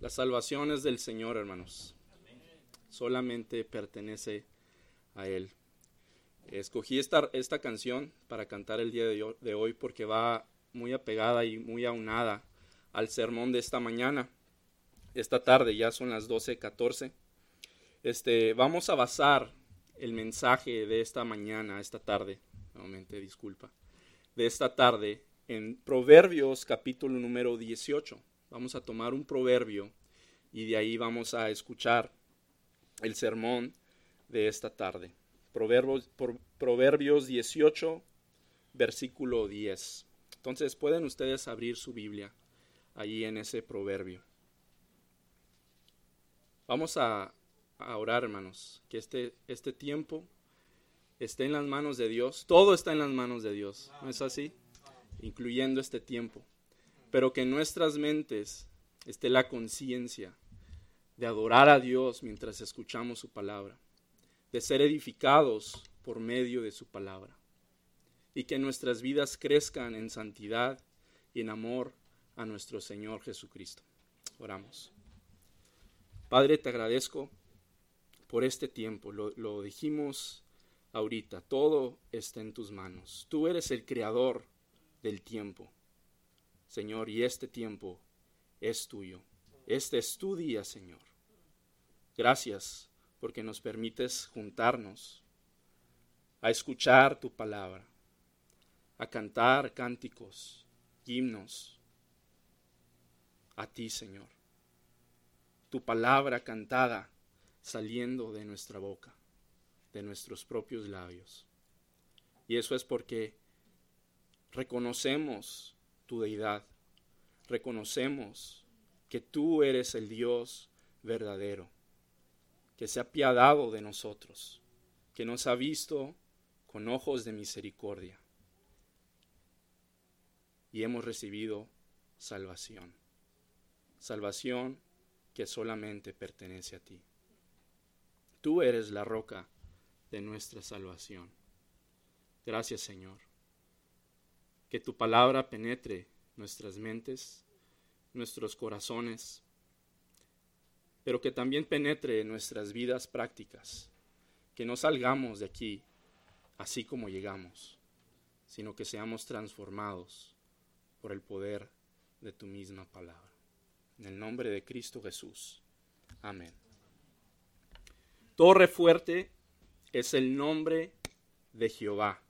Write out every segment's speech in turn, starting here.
La salvación es del Señor, hermanos. Solamente pertenece a Él. Escogí esta, esta canción para cantar el día de hoy porque va muy apegada y muy aunada al sermón de esta mañana. Esta tarde ya son las 12:14. Este, vamos a basar el mensaje de esta mañana, esta tarde, nuevamente disculpa, de esta tarde en Proverbios capítulo número 18. Vamos a tomar un proverbio y de ahí vamos a escuchar el sermón de esta tarde. Proverbios, Proverbios 18, versículo 10. Entonces pueden ustedes abrir su Biblia allí en ese proverbio. Vamos a, a orar, hermanos, que este, este tiempo esté en las manos de Dios. Todo está en las manos de Dios, ¿no es así? Incluyendo este tiempo pero que en nuestras mentes esté la conciencia de adorar a Dios mientras escuchamos su palabra, de ser edificados por medio de su palabra, y que nuestras vidas crezcan en santidad y en amor a nuestro Señor Jesucristo. Oramos. Padre, te agradezco por este tiempo, lo, lo dijimos ahorita, todo está en tus manos. Tú eres el creador del tiempo. Señor, y este tiempo es tuyo. Este es tu día, Señor. Gracias porque nos permites juntarnos a escuchar tu palabra, a cantar cánticos, himnos a ti, Señor. Tu palabra cantada saliendo de nuestra boca, de nuestros propios labios. Y eso es porque reconocemos tu deidad. Reconocemos que tú eres el Dios verdadero, que se ha apiadado de nosotros, que nos ha visto con ojos de misericordia y hemos recibido salvación. Salvación que solamente pertenece a ti. Tú eres la roca de nuestra salvación. Gracias Señor que tu palabra penetre nuestras mentes, nuestros corazones, pero que también penetre nuestras vidas prácticas, que no salgamos de aquí así como llegamos, sino que seamos transformados por el poder de tu misma palabra. En el nombre de Cristo Jesús. Amén. Torre fuerte es el nombre de Jehová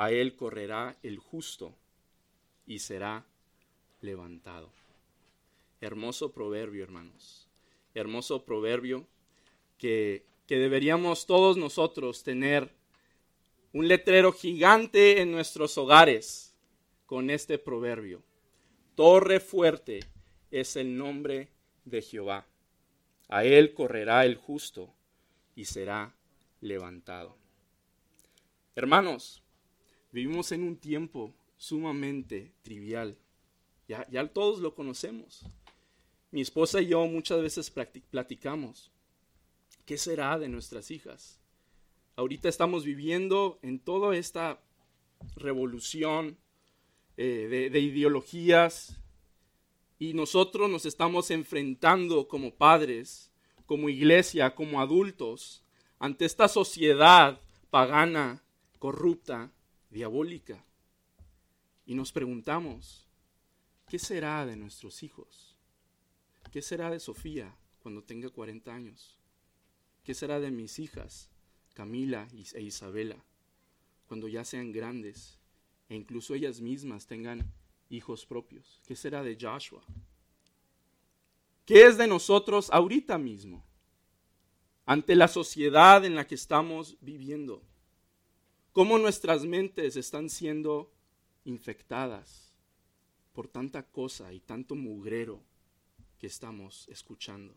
a él correrá el justo y será levantado. Hermoso proverbio, hermanos. Hermoso proverbio que, que deberíamos todos nosotros tener un letrero gigante en nuestros hogares con este proverbio. Torre fuerte es el nombre de Jehová. A él correrá el justo y será levantado. Hermanos, Vivimos en un tiempo sumamente trivial. Ya, ya todos lo conocemos. Mi esposa y yo muchas veces platicamos. ¿Qué será de nuestras hijas? Ahorita estamos viviendo en toda esta revolución eh, de, de ideologías y nosotros nos estamos enfrentando como padres, como iglesia, como adultos, ante esta sociedad pagana, corrupta, diabólica. Y nos preguntamos, ¿qué será de nuestros hijos? ¿Qué será de Sofía cuando tenga 40 años? ¿Qué será de mis hijas, Camila e Isabela, cuando ya sean grandes e incluso ellas mismas tengan hijos propios? ¿Qué será de Joshua? ¿Qué es de nosotros ahorita mismo? Ante la sociedad en la que estamos viviendo cómo nuestras mentes están siendo infectadas por tanta cosa y tanto mugrero que estamos escuchando.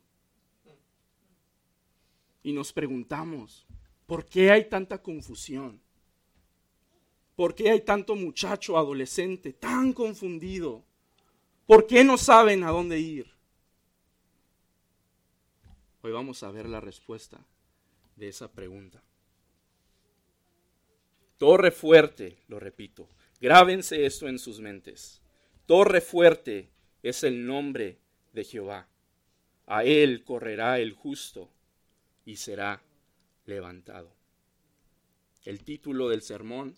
Y nos preguntamos, ¿por qué hay tanta confusión? ¿Por qué hay tanto muchacho adolescente tan confundido? ¿Por qué no saben a dónde ir? Hoy vamos a ver la respuesta de esa pregunta. Torre fuerte, lo repito, grábense esto en sus mentes. Torre fuerte es el nombre de Jehová. A él correrá el justo y será levantado. El título del sermón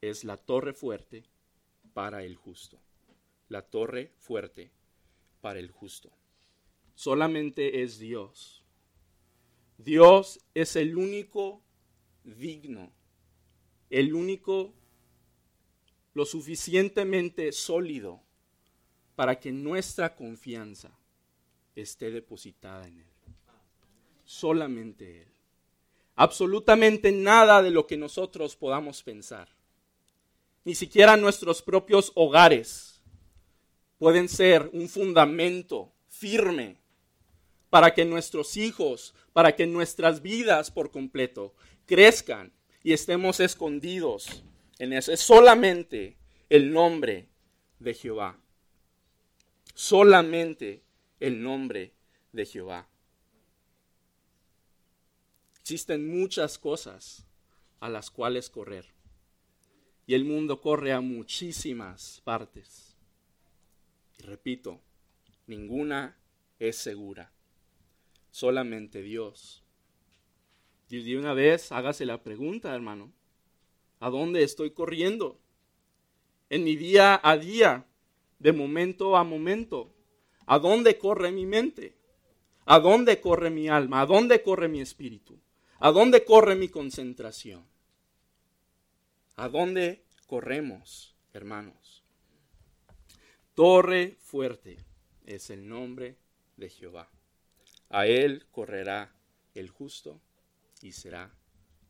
es La torre fuerte para el justo. La torre fuerte para el justo. Solamente es Dios. Dios es el único digno, el único lo suficientemente sólido para que nuestra confianza esté depositada en Él. Solamente Él. Absolutamente nada de lo que nosotros podamos pensar, ni siquiera nuestros propios hogares, pueden ser un fundamento firme para que nuestros hijos, para que nuestras vidas por completo crezcan y estemos escondidos en eso. Es solamente el nombre de Jehová. Solamente el nombre de Jehová. Existen muchas cosas a las cuales correr. Y el mundo corre a muchísimas partes. Y repito, ninguna es segura. Solamente Dios. De una vez hágase la pregunta, hermano. ¿A dónde estoy corriendo? En mi día a día, de momento a momento. ¿A dónde corre mi mente? ¿A dónde corre mi alma? ¿A dónde corre mi espíritu? ¿A dónde corre mi concentración? ¿A dónde corremos, hermanos? Torre fuerte es el nombre de Jehová. A él correrá el justo y será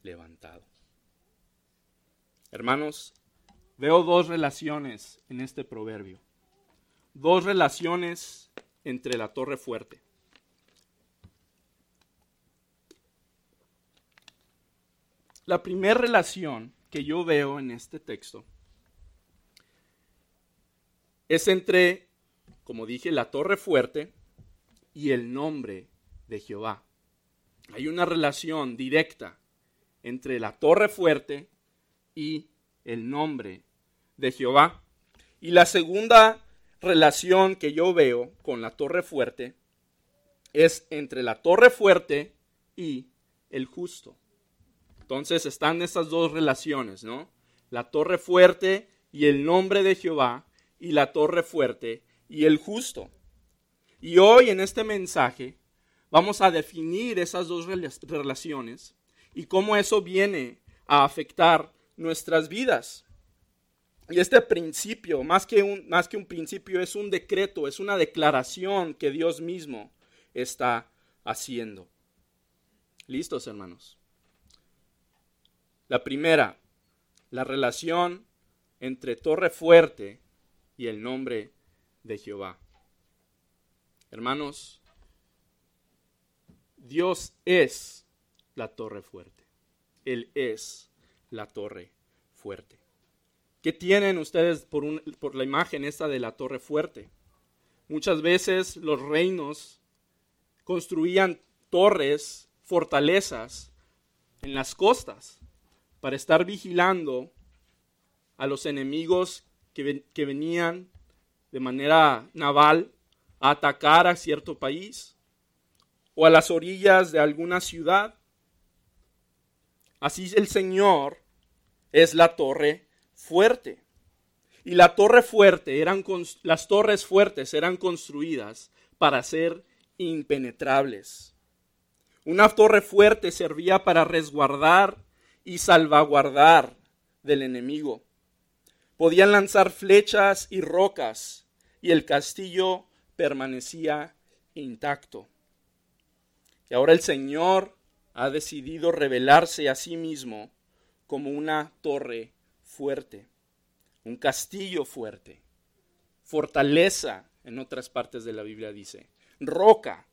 levantado. Hermanos, veo dos relaciones en este proverbio. Dos relaciones entre la torre fuerte. La primera relación que yo veo en este texto es entre, como dije, la torre fuerte y el nombre de Jehová. Hay una relación directa entre la torre fuerte y el nombre de Jehová. Y la segunda relación que yo veo con la torre fuerte es entre la torre fuerte y el justo. Entonces están estas dos relaciones, ¿no? La torre fuerte y el nombre de Jehová y la torre fuerte y el justo. Y hoy en este mensaje vamos a definir esas dos relaciones y cómo eso viene a afectar nuestras vidas. Y este principio, más que, un, más que un principio, es un decreto, es una declaración que Dios mismo está haciendo. ¿Listos, hermanos? La primera, la relación entre torre fuerte y el nombre de Jehová. Hermanos, Dios es la torre fuerte. Él es la torre fuerte. ¿Qué tienen ustedes por, por la imagen esta de la torre fuerte? Muchas veces los reinos construían torres, fortalezas en las costas para estar vigilando a los enemigos que, que venían de manera naval a atacar a cierto país o a las orillas de alguna ciudad. Así el Señor es la torre fuerte. Y la torre fuerte eran las torres fuertes eran construidas para ser impenetrables. Una torre fuerte servía para resguardar y salvaguardar del enemigo. Podían lanzar flechas y rocas y el castillo permanecía intacto. Y ahora el Señor ha decidido revelarse a sí mismo como una torre fuerte, un castillo fuerte, fortaleza, en otras partes de la Biblia dice, roca.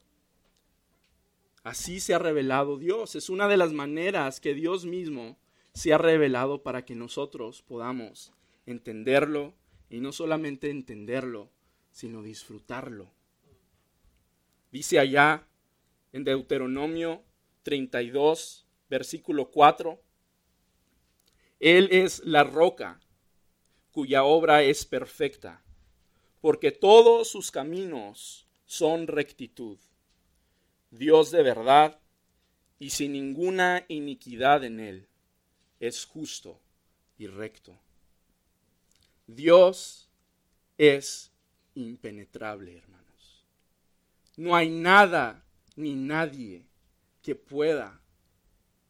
Así se ha revelado Dios. Es una de las maneras que Dios mismo se ha revelado para que nosotros podamos entenderlo y no solamente entenderlo, sino disfrutarlo. Dice allá en Deuteronomio 32, versículo 4, él es la roca cuya obra es perfecta, porque todos sus caminos son rectitud. Dios de verdad y sin ninguna iniquidad en él, es justo y recto. Dios es impenetrable, hermanos. No hay nada ni nadie que pueda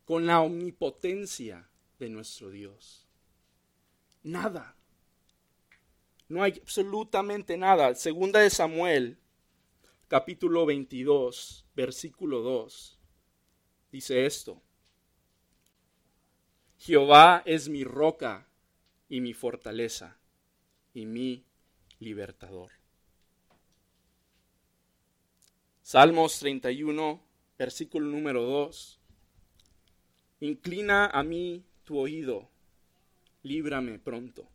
con la omnipotencia de nuestro Dios. Nada. No hay absolutamente nada. Segunda de Samuel, capítulo 22, versículo 2, dice esto. Jehová es mi roca y mi fortaleza y mi libertador. Salmos 31, versículo número 2. Inclina a mí tu oído, líbrame pronto.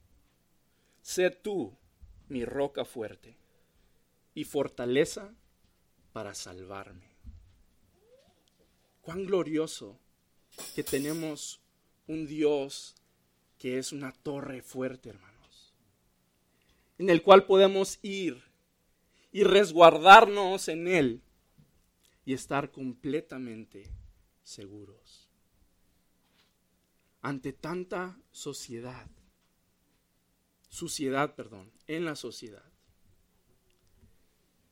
Sé tú mi roca fuerte y fortaleza para salvarme. Cuán glorioso que tenemos un Dios que es una torre fuerte, hermanos, en el cual podemos ir y resguardarnos en Él y estar completamente seguros. Ante tanta sociedad, suciedad, perdón, en la sociedad,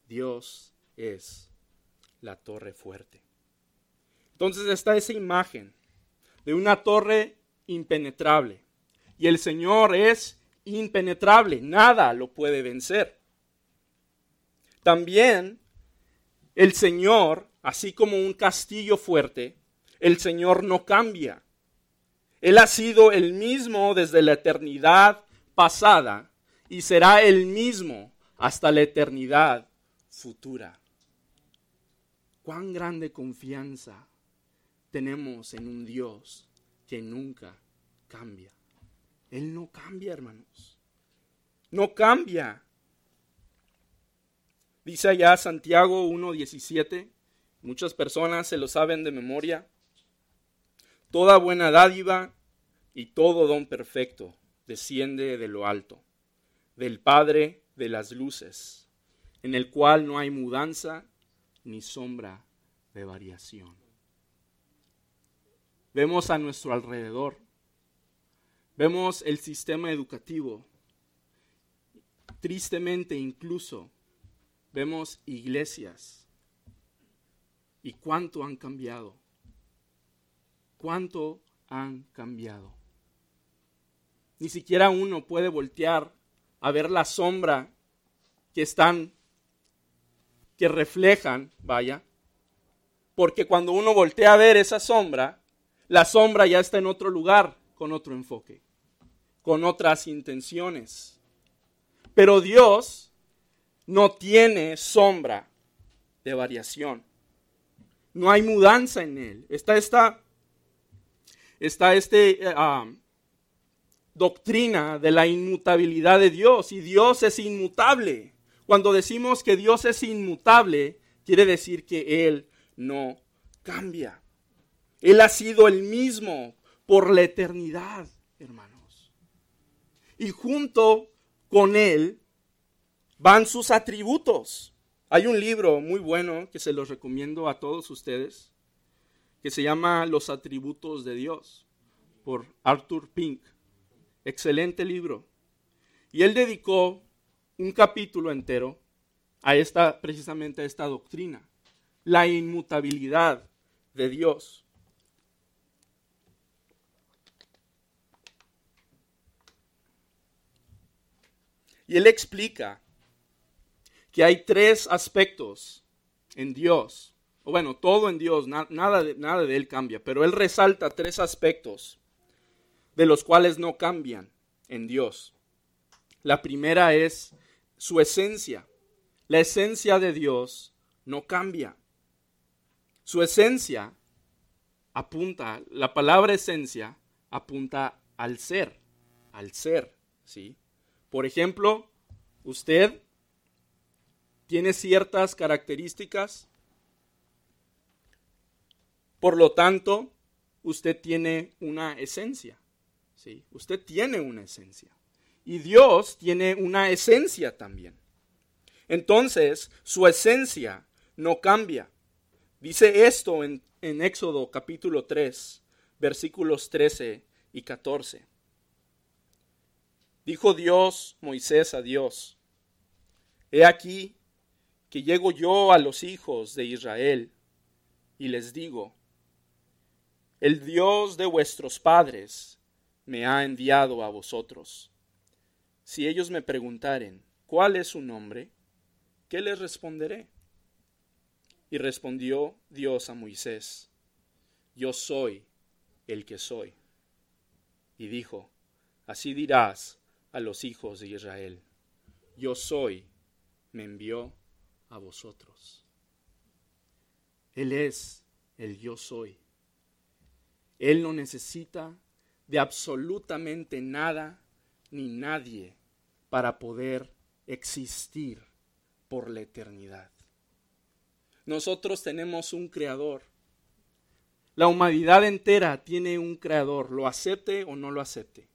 Dios es la torre fuerte. Entonces está esa imagen de una torre impenetrable. Y el Señor es impenetrable, nada lo puede vencer. También el Señor, así como un castillo fuerte, el Señor no cambia. Él ha sido el mismo desde la eternidad pasada y será el mismo hasta la eternidad futura. Cuán grande confianza tenemos en un Dios que nunca cambia. Él no cambia, hermanos. No cambia. Dice allá Santiago 1.17, muchas personas se lo saben de memoria. Toda buena dádiva y todo don perfecto desciende de lo alto, del Padre de las luces, en el cual no hay mudanza ni sombra de variación. Vemos a nuestro alrededor, vemos el sistema educativo, tristemente incluso vemos iglesias y cuánto han cambiado, cuánto han cambiado. Ni siquiera uno puede voltear a ver la sombra que están, que reflejan, vaya, porque cuando uno voltea a ver esa sombra, la sombra ya está en otro lugar, con otro enfoque, con otras intenciones. Pero Dios no tiene sombra de variación. No hay mudanza en Él. Está esta, está este, uh, doctrina de la inmutabilidad de Dios y Dios es inmutable. Cuando decimos que Dios es inmutable, quiere decir que Él no cambia. Él ha sido el mismo por la eternidad, hermanos. Y junto con Él van sus atributos. Hay un libro muy bueno que se los recomiendo a todos ustedes, que se llama Los atributos de Dios, por Arthur Pink. Excelente libro. Y él dedicó un capítulo entero a esta, precisamente a esta doctrina, la inmutabilidad de Dios. Y él explica que hay tres aspectos en Dios, o bueno, todo en Dios, nada, de, nada de él cambia, pero él resalta tres aspectos de los cuales no cambian en Dios. La primera es su esencia. La esencia de Dios no cambia. Su esencia apunta, la palabra esencia apunta al ser, al ser, ¿sí? Por ejemplo, usted tiene ciertas características, por lo tanto, usted tiene una esencia. ¿sí? Usted tiene una esencia. Y Dios tiene una esencia también. Entonces, su esencia no cambia. Dice esto en, en Éxodo capítulo 3, versículos 13 y 14. Dijo Dios, Moisés a Dios, He aquí que llego yo a los hijos de Israel y les digo, el Dios de vuestros padres me ha enviado a vosotros. Si ellos me preguntaren, ¿cuál es su nombre? ¿Qué les responderé? Y respondió Dios a Moisés, yo soy el que soy. Y dijo, así dirás a los hijos de Israel, yo soy, me envió a vosotros. Él es el yo soy. Él no necesita de absolutamente nada ni nadie para poder existir por la eternidad. Nosotros tenemos un creador. La humanidad entera tiene un creador, lo acepte o no lo acepte.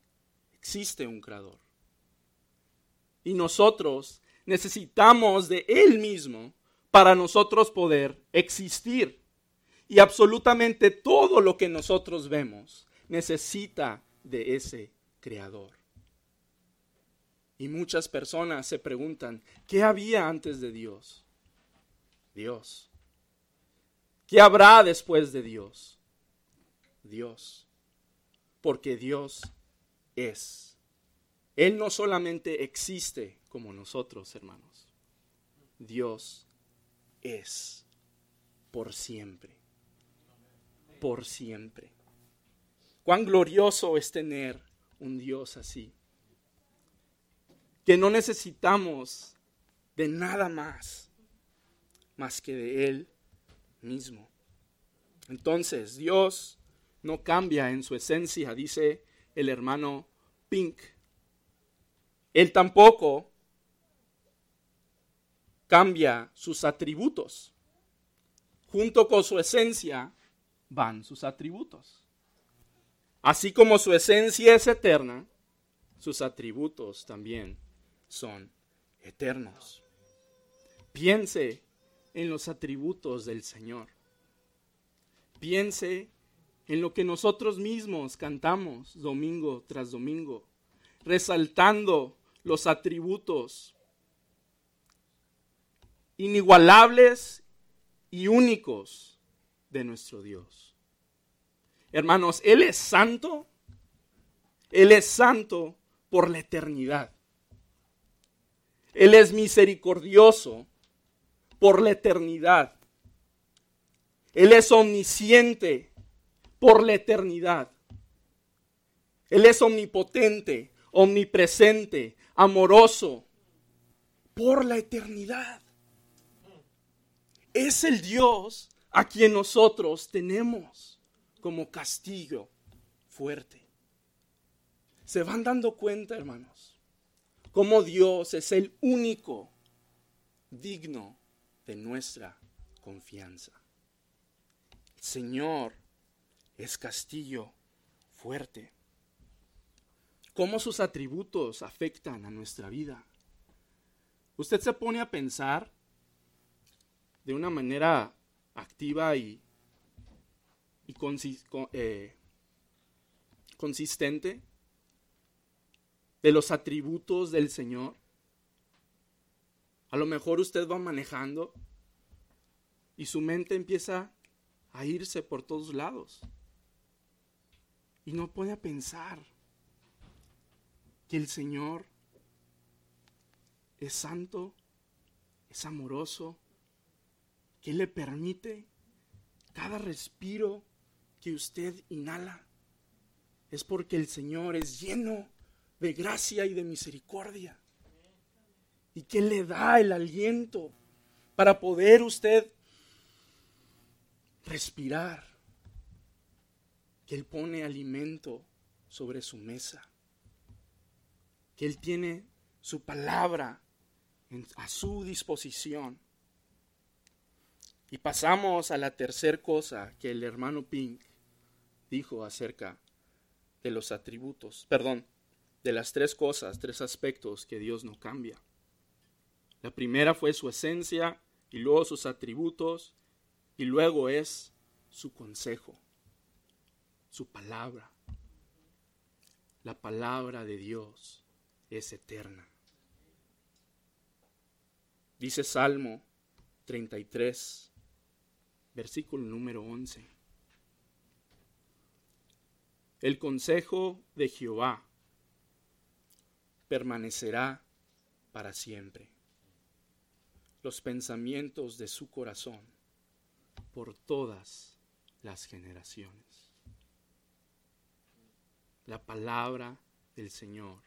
Existe un creador. Y nosotros necesitamos de Él mismo para nosotros poder existir. Y absolutamente todo lo que nosotros vemos necesita de ese creador. Y muchas personas se preguntan, ¿qué había antes de Dios? Dios. ¿Qué habrá después de Dios? Dios. Porque Dios es. Él no solamente existe, como nosotros, hermanos. Dios es por siempre. Por siempre. Cuán glorioso es tener un Dios así. Que no necesitamos de nada más, más que de Él mismo. Entonces, Dios no cambia en su esencia, dice el hermano Pink. Él tampoco cambia sus atributos. Junto con su esencia van sus atributos. Así como su esencia es eterna, sus atributos también son eternos. Piense en los atributos del Señor. Piense en lo que nosotros mismos cantamos domingo tras domingo, resaltando los atributos inigualables y únicos de nuestro Dios. Hermanos, Él es santo, Él es santo por la eternidad. Él es misericordioso por la eternidad. Él es omnisciente por la eternidad. Él es omnipotente, omnipresente, amoroso por la eternidad es el Dios a quien nosotros tenemos como castigo fuerte. ¿Se van dando cuenta, hermanos? Cómo Dios es el único digno de nuestra confianza. El Señor es castillo fuerte. ¿Cómo sus atributos afectan a nuestra vida? Usted se pone a pensar de una manera activa y, eh, consistente de los atributos del Señor. A lo mejor usted va manejando y su mente empieza a irse por todos lados. Y no puede pensar que el Señor es santo, es amoroso, que le permite cada respiro que usted inhala. Es porque el Señor es lleno de gracia y de misericordia. Y que le da el aliento para poder usted respirar. Que Él pone alimento sobre su mesa. Que Él tiene su palabra a su disposición y pasamos a la tercera cosa que el hermano Pink dijo acerca de los atributos, perdón, de las tres cosas, tres aspectos que Dios no cambia. La primera fue su esencia y luego sus atributos y luego es su consejo, su palabra. La palabra de Dios es eterna. Dice Salmo 33, versículo número 11. El consejo de Jehová permanecerá para siempre. Los pensamientos de su corazón por todas las generaciones. La palabra del Señor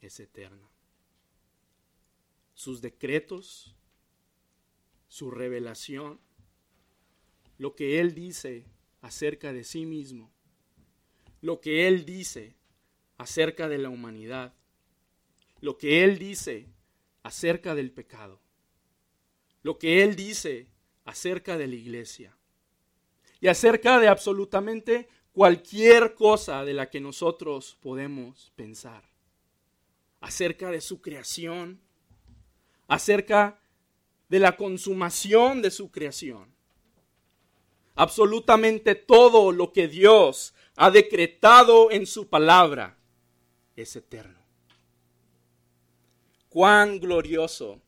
es eterna. Sus decretos, su revelación, lo que Él dice acerca de sí mismo, lo que Él dice acerca de la humanidad, lo que Él dice acerca del pecado, lo que Él dice acerca de la iglesia y acerca de absolutamente cualquier cosa de la que nosotros podemos pensar, acerca de su creación, acerca de la consumación de su creación. Absolutamente todo lo que Dios ha decretado en su palabra es eterno. Cuán glorioso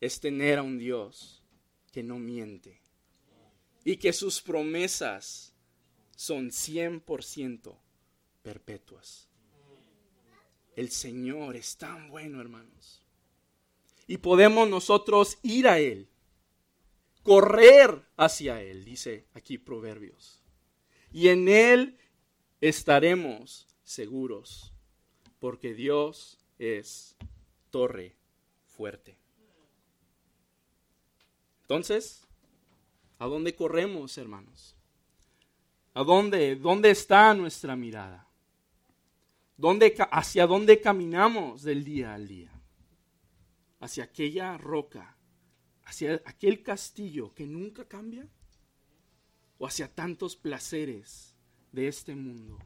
es tener a un Dios que no miente y que sus promesas son 100% perpetuas. El Señor es tan bueno, hermanos. Y podemos nosotros ir a Él, correr hacia Él, dice aquí Proverbios. Y en Él estaremos seguros, porque Dios es torre fuerte. Entonces, ¿a dónde corremos, hermanos? ¿A dónde, dónde está nuestra mirada? ¿Dónde, ¿Hacia dónde caminamos del día al día? ¿Hacia aquella roca? ¿Hacia aquel castillo que nunca cambia? ¿O hacia tantos placeres de este mundo?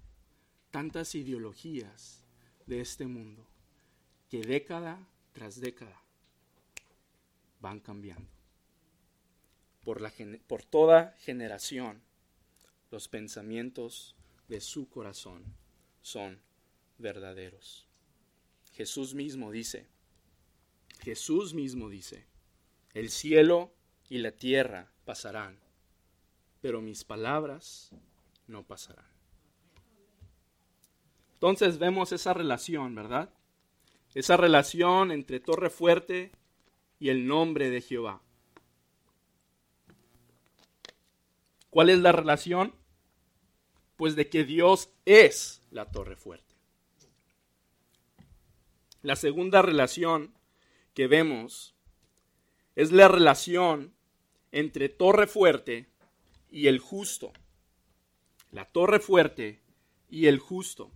Tantas ideologías de este mundo que década tras década van cambiando por, la, por toda generación, los pensamientos de su corazón son verdaderos. Jesús mismo dice, Jesús mismo dice, el cielo y la tierra pasarán, pero mis palabras no pasarán. Entonces vemos esa relación, ¿verdad? Esa relación entre Torre Fuerte y el nombre de Jehová. ¿Cuál es la relación? Pues de que Dios es la torre fuerte. La segunda relación que vemos es la relación entre torre fuerte y el justo. La torre fuerte y el justo.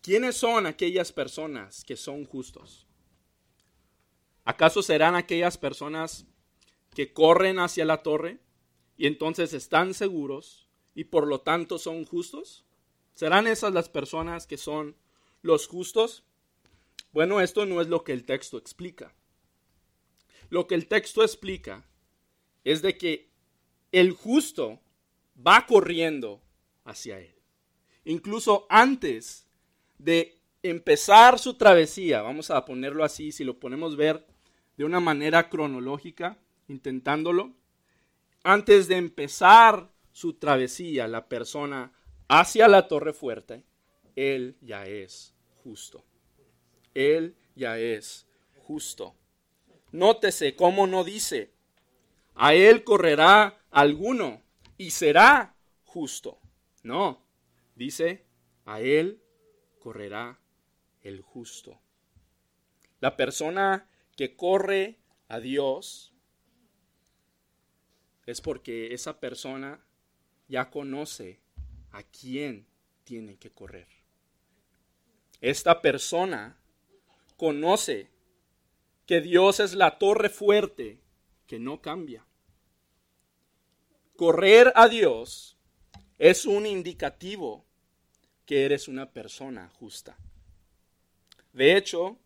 ¿Quiénes son aquellas personas que son justos? ¿Acaso serán aquellas personas que corren hacia la torre? y entonces están seguros y por lo tanto son justos? ¿Serán esas las personas que son los justos? Bueno, esto no es lo que el texto explica. Lo que el texto explica es de que el justo va corriendo hacia él. Incluso antes de empezar su travesía, vamos a ponerlo así, si lo ponemos ver de una manera cronológica, intentándolo, antes de empezar su travesía, la persona hacia la torre fuerte, Él ya es justo. Él ya es justo. Nótese cómo no dice, a Él correrá alguno y será justo. No, dice, a Él correrá el justo. La persona que corre a Dios es porque esa persona ya conoce a quién tiene que correr. Esta persona conoce que Dios es la torre fuerte que no cambia. Correr a Dios es un indicativo que eres una persona justa. De hecho,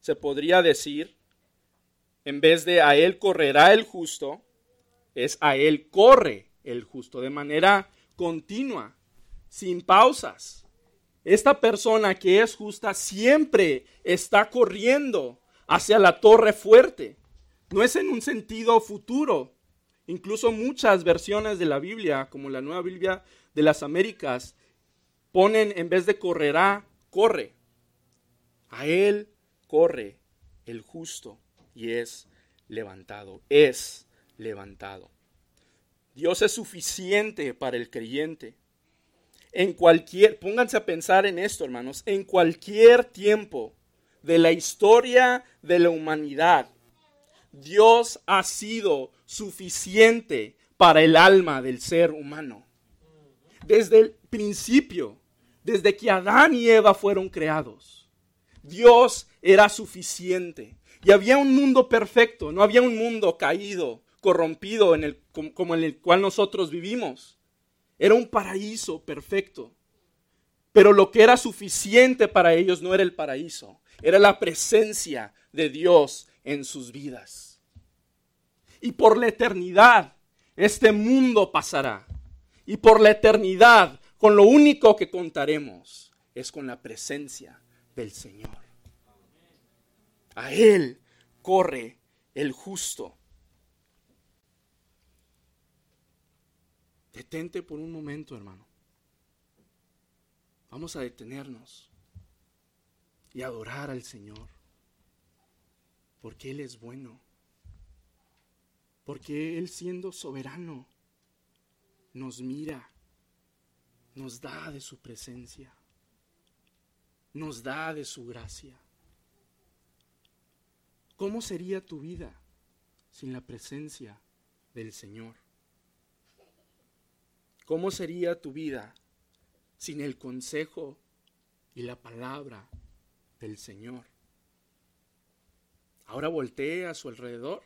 se podría decir en vez de a él correrá el justo, es a él corre el justo de manera continua, sin pausas. Esta persona que es justa siempre está corriendo hacia la torre fuerte. No es en un sentido futuro. Incluso muchas versiones de la Biblia, como la Nueva Biblia de las Américas, ponen en vez de correrá, corre. A él corre el justo y es levantado, es levantado. Dios es suficiente para el creyente. En cualquier, pónganse a pensar en esto, hermanos, en cualquier tiempo de la historia de la humanidad, Dios ha sido suficiente para el alma del ser humano. Desde el principio, desde que Adán y Eva fueron creados, Dios era suficiente. Y había un mundo perfecto, no había un mundo caído, corrompido en el, como en el cual nosotros vivimos. Era un paraíso perfecto. Pero lo que era suficiente para ellos no era el paraíso, era la presencia de Dios en sus vidas. Y por la eternidad, este mundo pasará. Y por la eternidad, con lo único que contaremos es con la presencia del Señor. A Él corre el justo. Detente por un momento, hermano. Vamos a detenernos y adorar al Señor. Porque Él es bueno. Porque Él siendo soberano nos mira, nos da de su presencia, nos da de su gracia. ¿Cómo sería tu vida sin la presencia del Señor? ¿Cómo sería tu vida sin el consejo y la palabra del Señor? Ahora voltee a su alrededor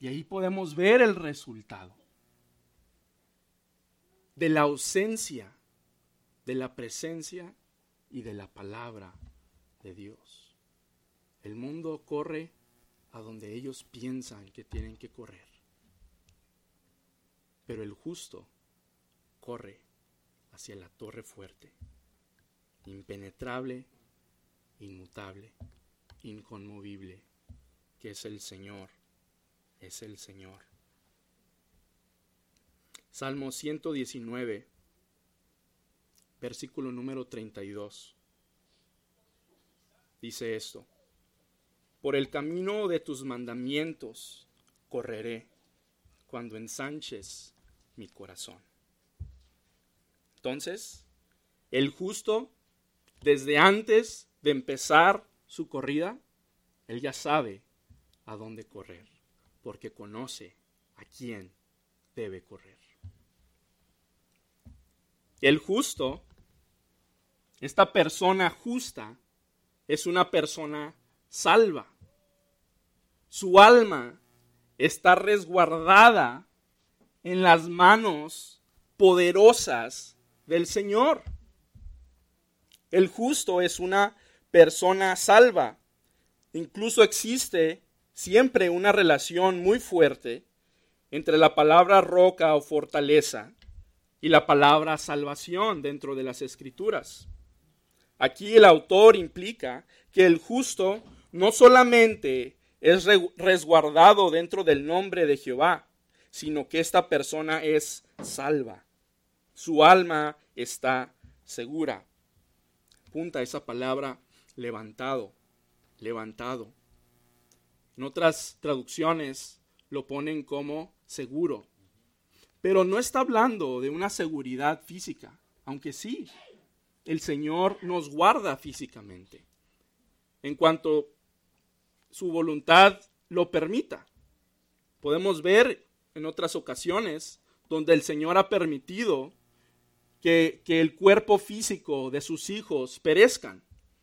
y ahí podemos ver el resultado de la ausencia de la presencia y de la palabra de Dios. El mundo corre a donde ellos piensan que tienen que correr. Pero el justo corre hacia la torre fuerte, impenetrable, inmutable, inconmovible, que es el Señor, es el Señor. Salmo 119, versículo número 32. Dice esto, por el camino de tus mandamientos correré cuando ensanches mi corazón. Entonces, el justo, desde antes de empezar su corrida, él ya sabe a dónde correr, porque conoce a quién debe correr. El justo, esta persona justa, es una persona salva. Su alma está resguardada en las manos poderosas del Señor. El justo es una persona salva. Incluso existe siempre una relación muy fuerte entre la palabra roca o fortaleza y la palabra salvación dentro de las escrituras. Aquí el autor implica que el justo no solamente es resguardado dentro del nombre de Jehová, sino que esta persona es salva. Su alma está segura. Punta esa palabra levantado, levantado. En otras traducciones lo ponen como seguro. Pero no está hablando de una seguridad física, aunque sí, el Señor nos guarda físicamente, en cuanto su voluntad lo permita. Podemos ver en otras ocasiones donde el Señor ha permitido que, el cuerpo físico de sus hijos perezcan.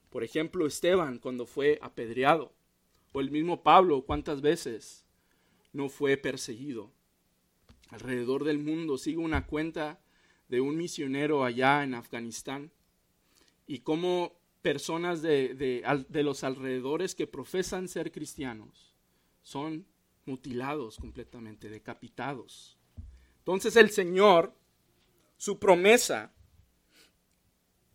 Por ejemplo, Esteban cuando fue apedreado, o el mismo Pablo cuántas veces no fue perseguido. Alrededor del mundo sigo una cuenta de un misionero allá en Afganistán y cómo personas de, de, los alrededores que profesan ser cristianos son mutilados completamente, decapitados. Entonces el Señor, su promesa,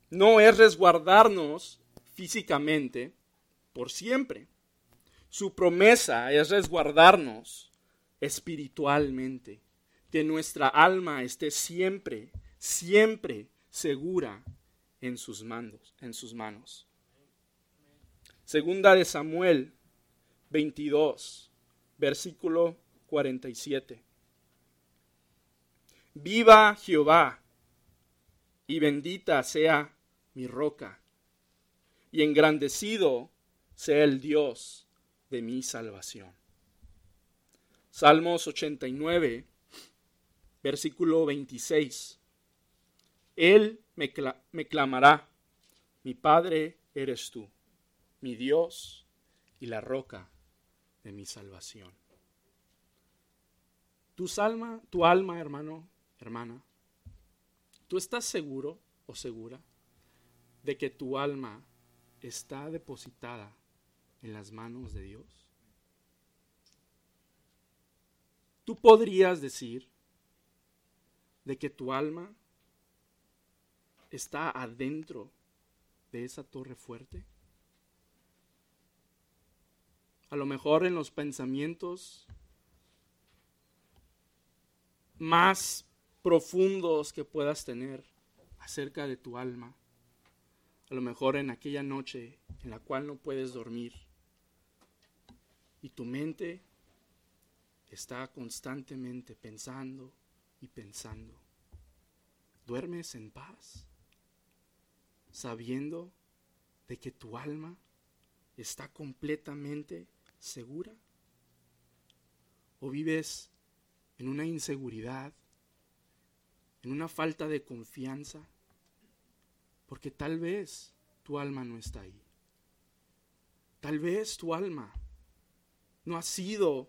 no es resguardarnos físicamente por siempre. Su promesa es resguardarnos espiritualmente, que nuestra alma esté siempre, siempre segura en sus manos, en sus manos. Segunda de Samuel 22, versículo 47. Viva Jehová y bendita sea mi roca y engrandecido sea el Dios de mi salvación. Salmos 89, versículo 26. Él me, clamará, mi Padre eres tú, mi Dios y la roca de mi salvación. Tu alma, tu alma, hermano, hermana, ¿tú estás seguro o segura de que tu alma está depositada en las manos de Dios? Tú podrías decir de que tu alma está adentro de esa torre fuerte. A lo mejor en los pensamientos más profundos que puedas tener acerca de tu alma. A lo mejor en aquella noche en la cual no puedes dormir y tu mente está constantemente pensando y pensando. ¿Duermes en paz? Sabiendo de que tu alma está completamente segura? ¿O vives en una inseguridad, en una falta de confianza, porque tal vez tu alma no está ahí. Tal vez tu alma no ha sido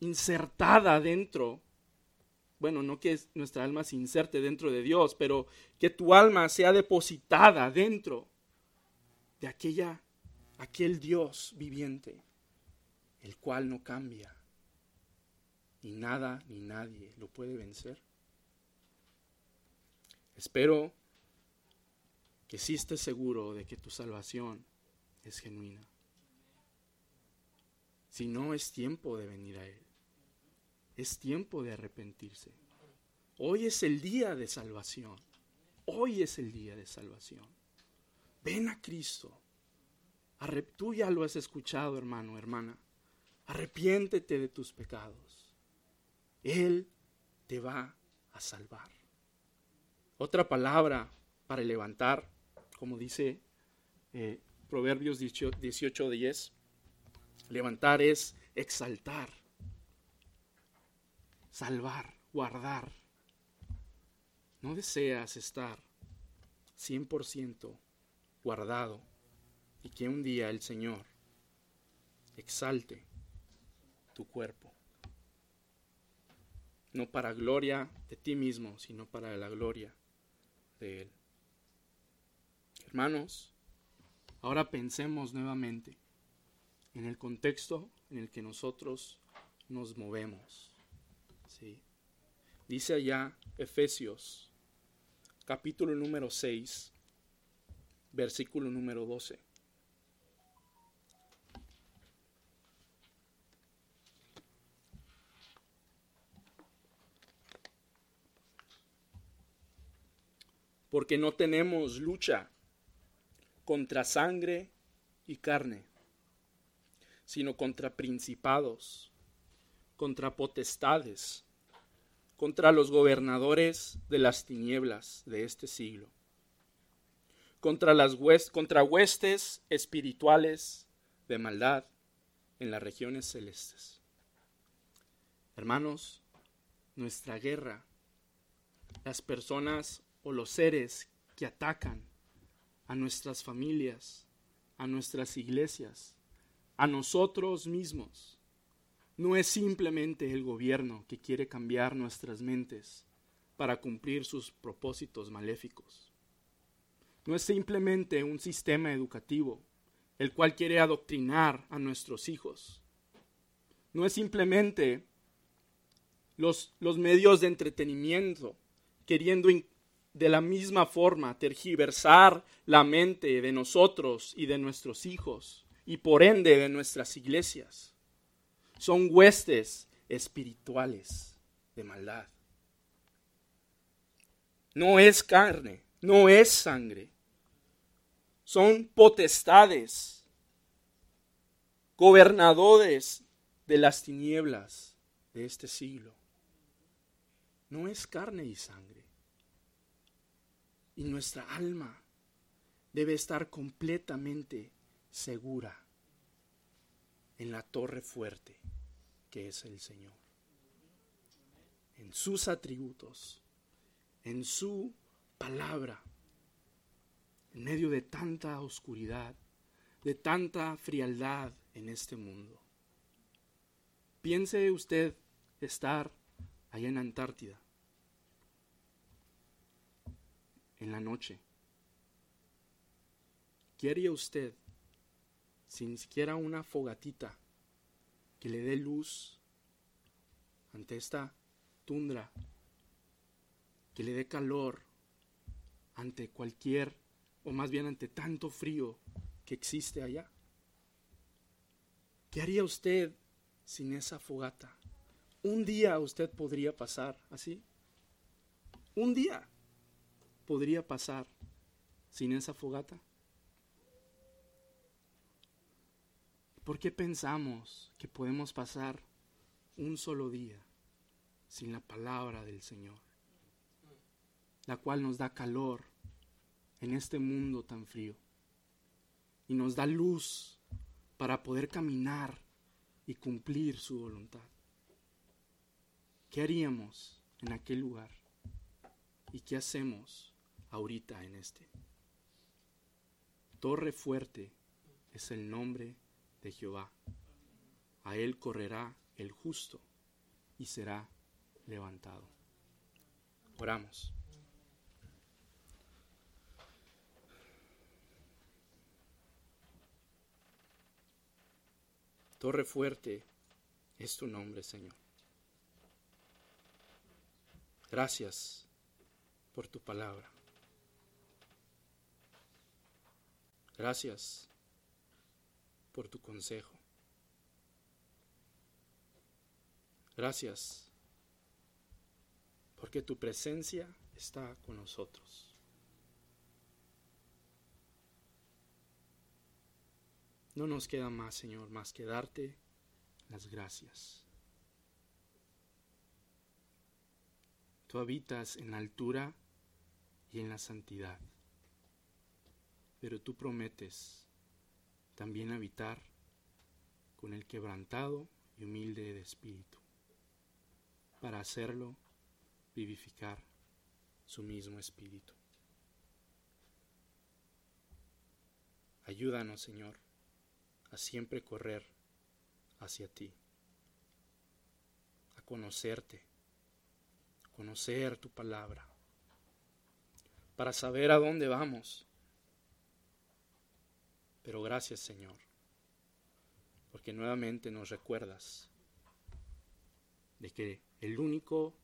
insertada dentro, bueno, no que nuestra alma se inserte dentro de Dios, pero que tu alma sea depositada dentro de aquella, aquel Dios viviente, el cual no cambia, y nada ni nadie lo puede vencer. Espero que sí estés seguro de que tu salvación es genuina. Si no, es tiempo de venir a Él. Es tiempo de arrepentirse. Hoy es el día de salvación. Hoy es el día de salvación. Ven a Cristo. Tú ya lo has escuchado, hermano, hermana. Arrepiéntete de tus pecados. Él te va a salvar. Otra palabra para levantar, como dice eh, Proverbios 18:10, levantar es exaltar, salvar, guardar. No deseas estar 100% guardado y que un día el Señor exalte tu cuerpo no para gloria de ti mismo, sino para la gloria de Él. Hermanos, ahora pensemos nuevamente en el contexto en el que nosotros nos movemos. Dice allá Efesios, capítulo número 6, versículo número 12. Porque no tenemos lucha contra sangre y carne, sino contra principados, contra potestades, contra los gobernadores de las tinieblas de este siglo, contra las contra huestes espirituales de maldad en las regiones celestes. Hermanos, nuestra guerra, las personas o los seres que atacan a nuestras familias, a nuestras iglesias, a nosotros mismos. No es simplemente el gobierno que quiere cambiar nuestras mentes para cumplir sus propósitos maléficos. No es simplemente un sistema educativo el cual quiere adoctrinar a nuestros hijos. No es simplemente los, los medios de entretenimiento queriendo de la misma forma tergiversar la mente de nosotros y de nuestros hijos y por ende de nuestras iglesias. Son huestes espirituales de maldad. No es carne, no es sangre. Son potestades, gobernadores de las tinieblas de este siglo. No es carne y sangre. Y nuestra alma debe estar completamente segura en la torre fuerte que es el Señor. En sus atributos, en su palabra, en medio de tanta oscuridad, de tanta frialdad en este mundo. Piense usted estar allá en Antártida, en la noche. ¿Qué haría usted sin siquiera una fogatita que le dé luz ante esta tundra, que le dé calor ante cualquier, o más bien ante tanto frío que existe allá. ¿Qué haría usted sin esa fogata? Un día usted podría pasar así. Un día podría pasar sin esa fogata. ¿Por qué pensamos que podemos pasar un solo día sin la palabra del Señor? La cual nos da calor en este mundo tan frío y nos da luz para poder caminar y cumplir su voluntad. ¿Qué haríamos en aquel lugar? ¿Y qué hacemos ahorita en este? Torre fuerte es el nombre de Jehová. A él correrá el justo y será levantado. Oramos. Torre fuerte es tu nombre, Señor. Gracias por tu palabra. Gracias por tu consejo. Gracias porque tu presencia está con nosotros. No nos queda más, Señor, más que darte las gracias. Tú habitas en la altura y en la santidad, pero tú prometes también habitar con el quebrantado y humilde de espíritu, para hacerlo vivificar su mismo espíritu. Ayúdanos, Señor, a siempre correr hacia ti, a conocerte, conocer tu palabra, para saber a dónde vamos pero gracias Señor, porque nuevamente nos recuerdas de que el único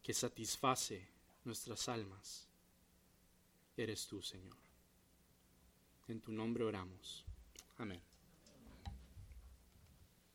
que satisface nuestras almas eres tú, Señor. En tu nombre oramos. Amén.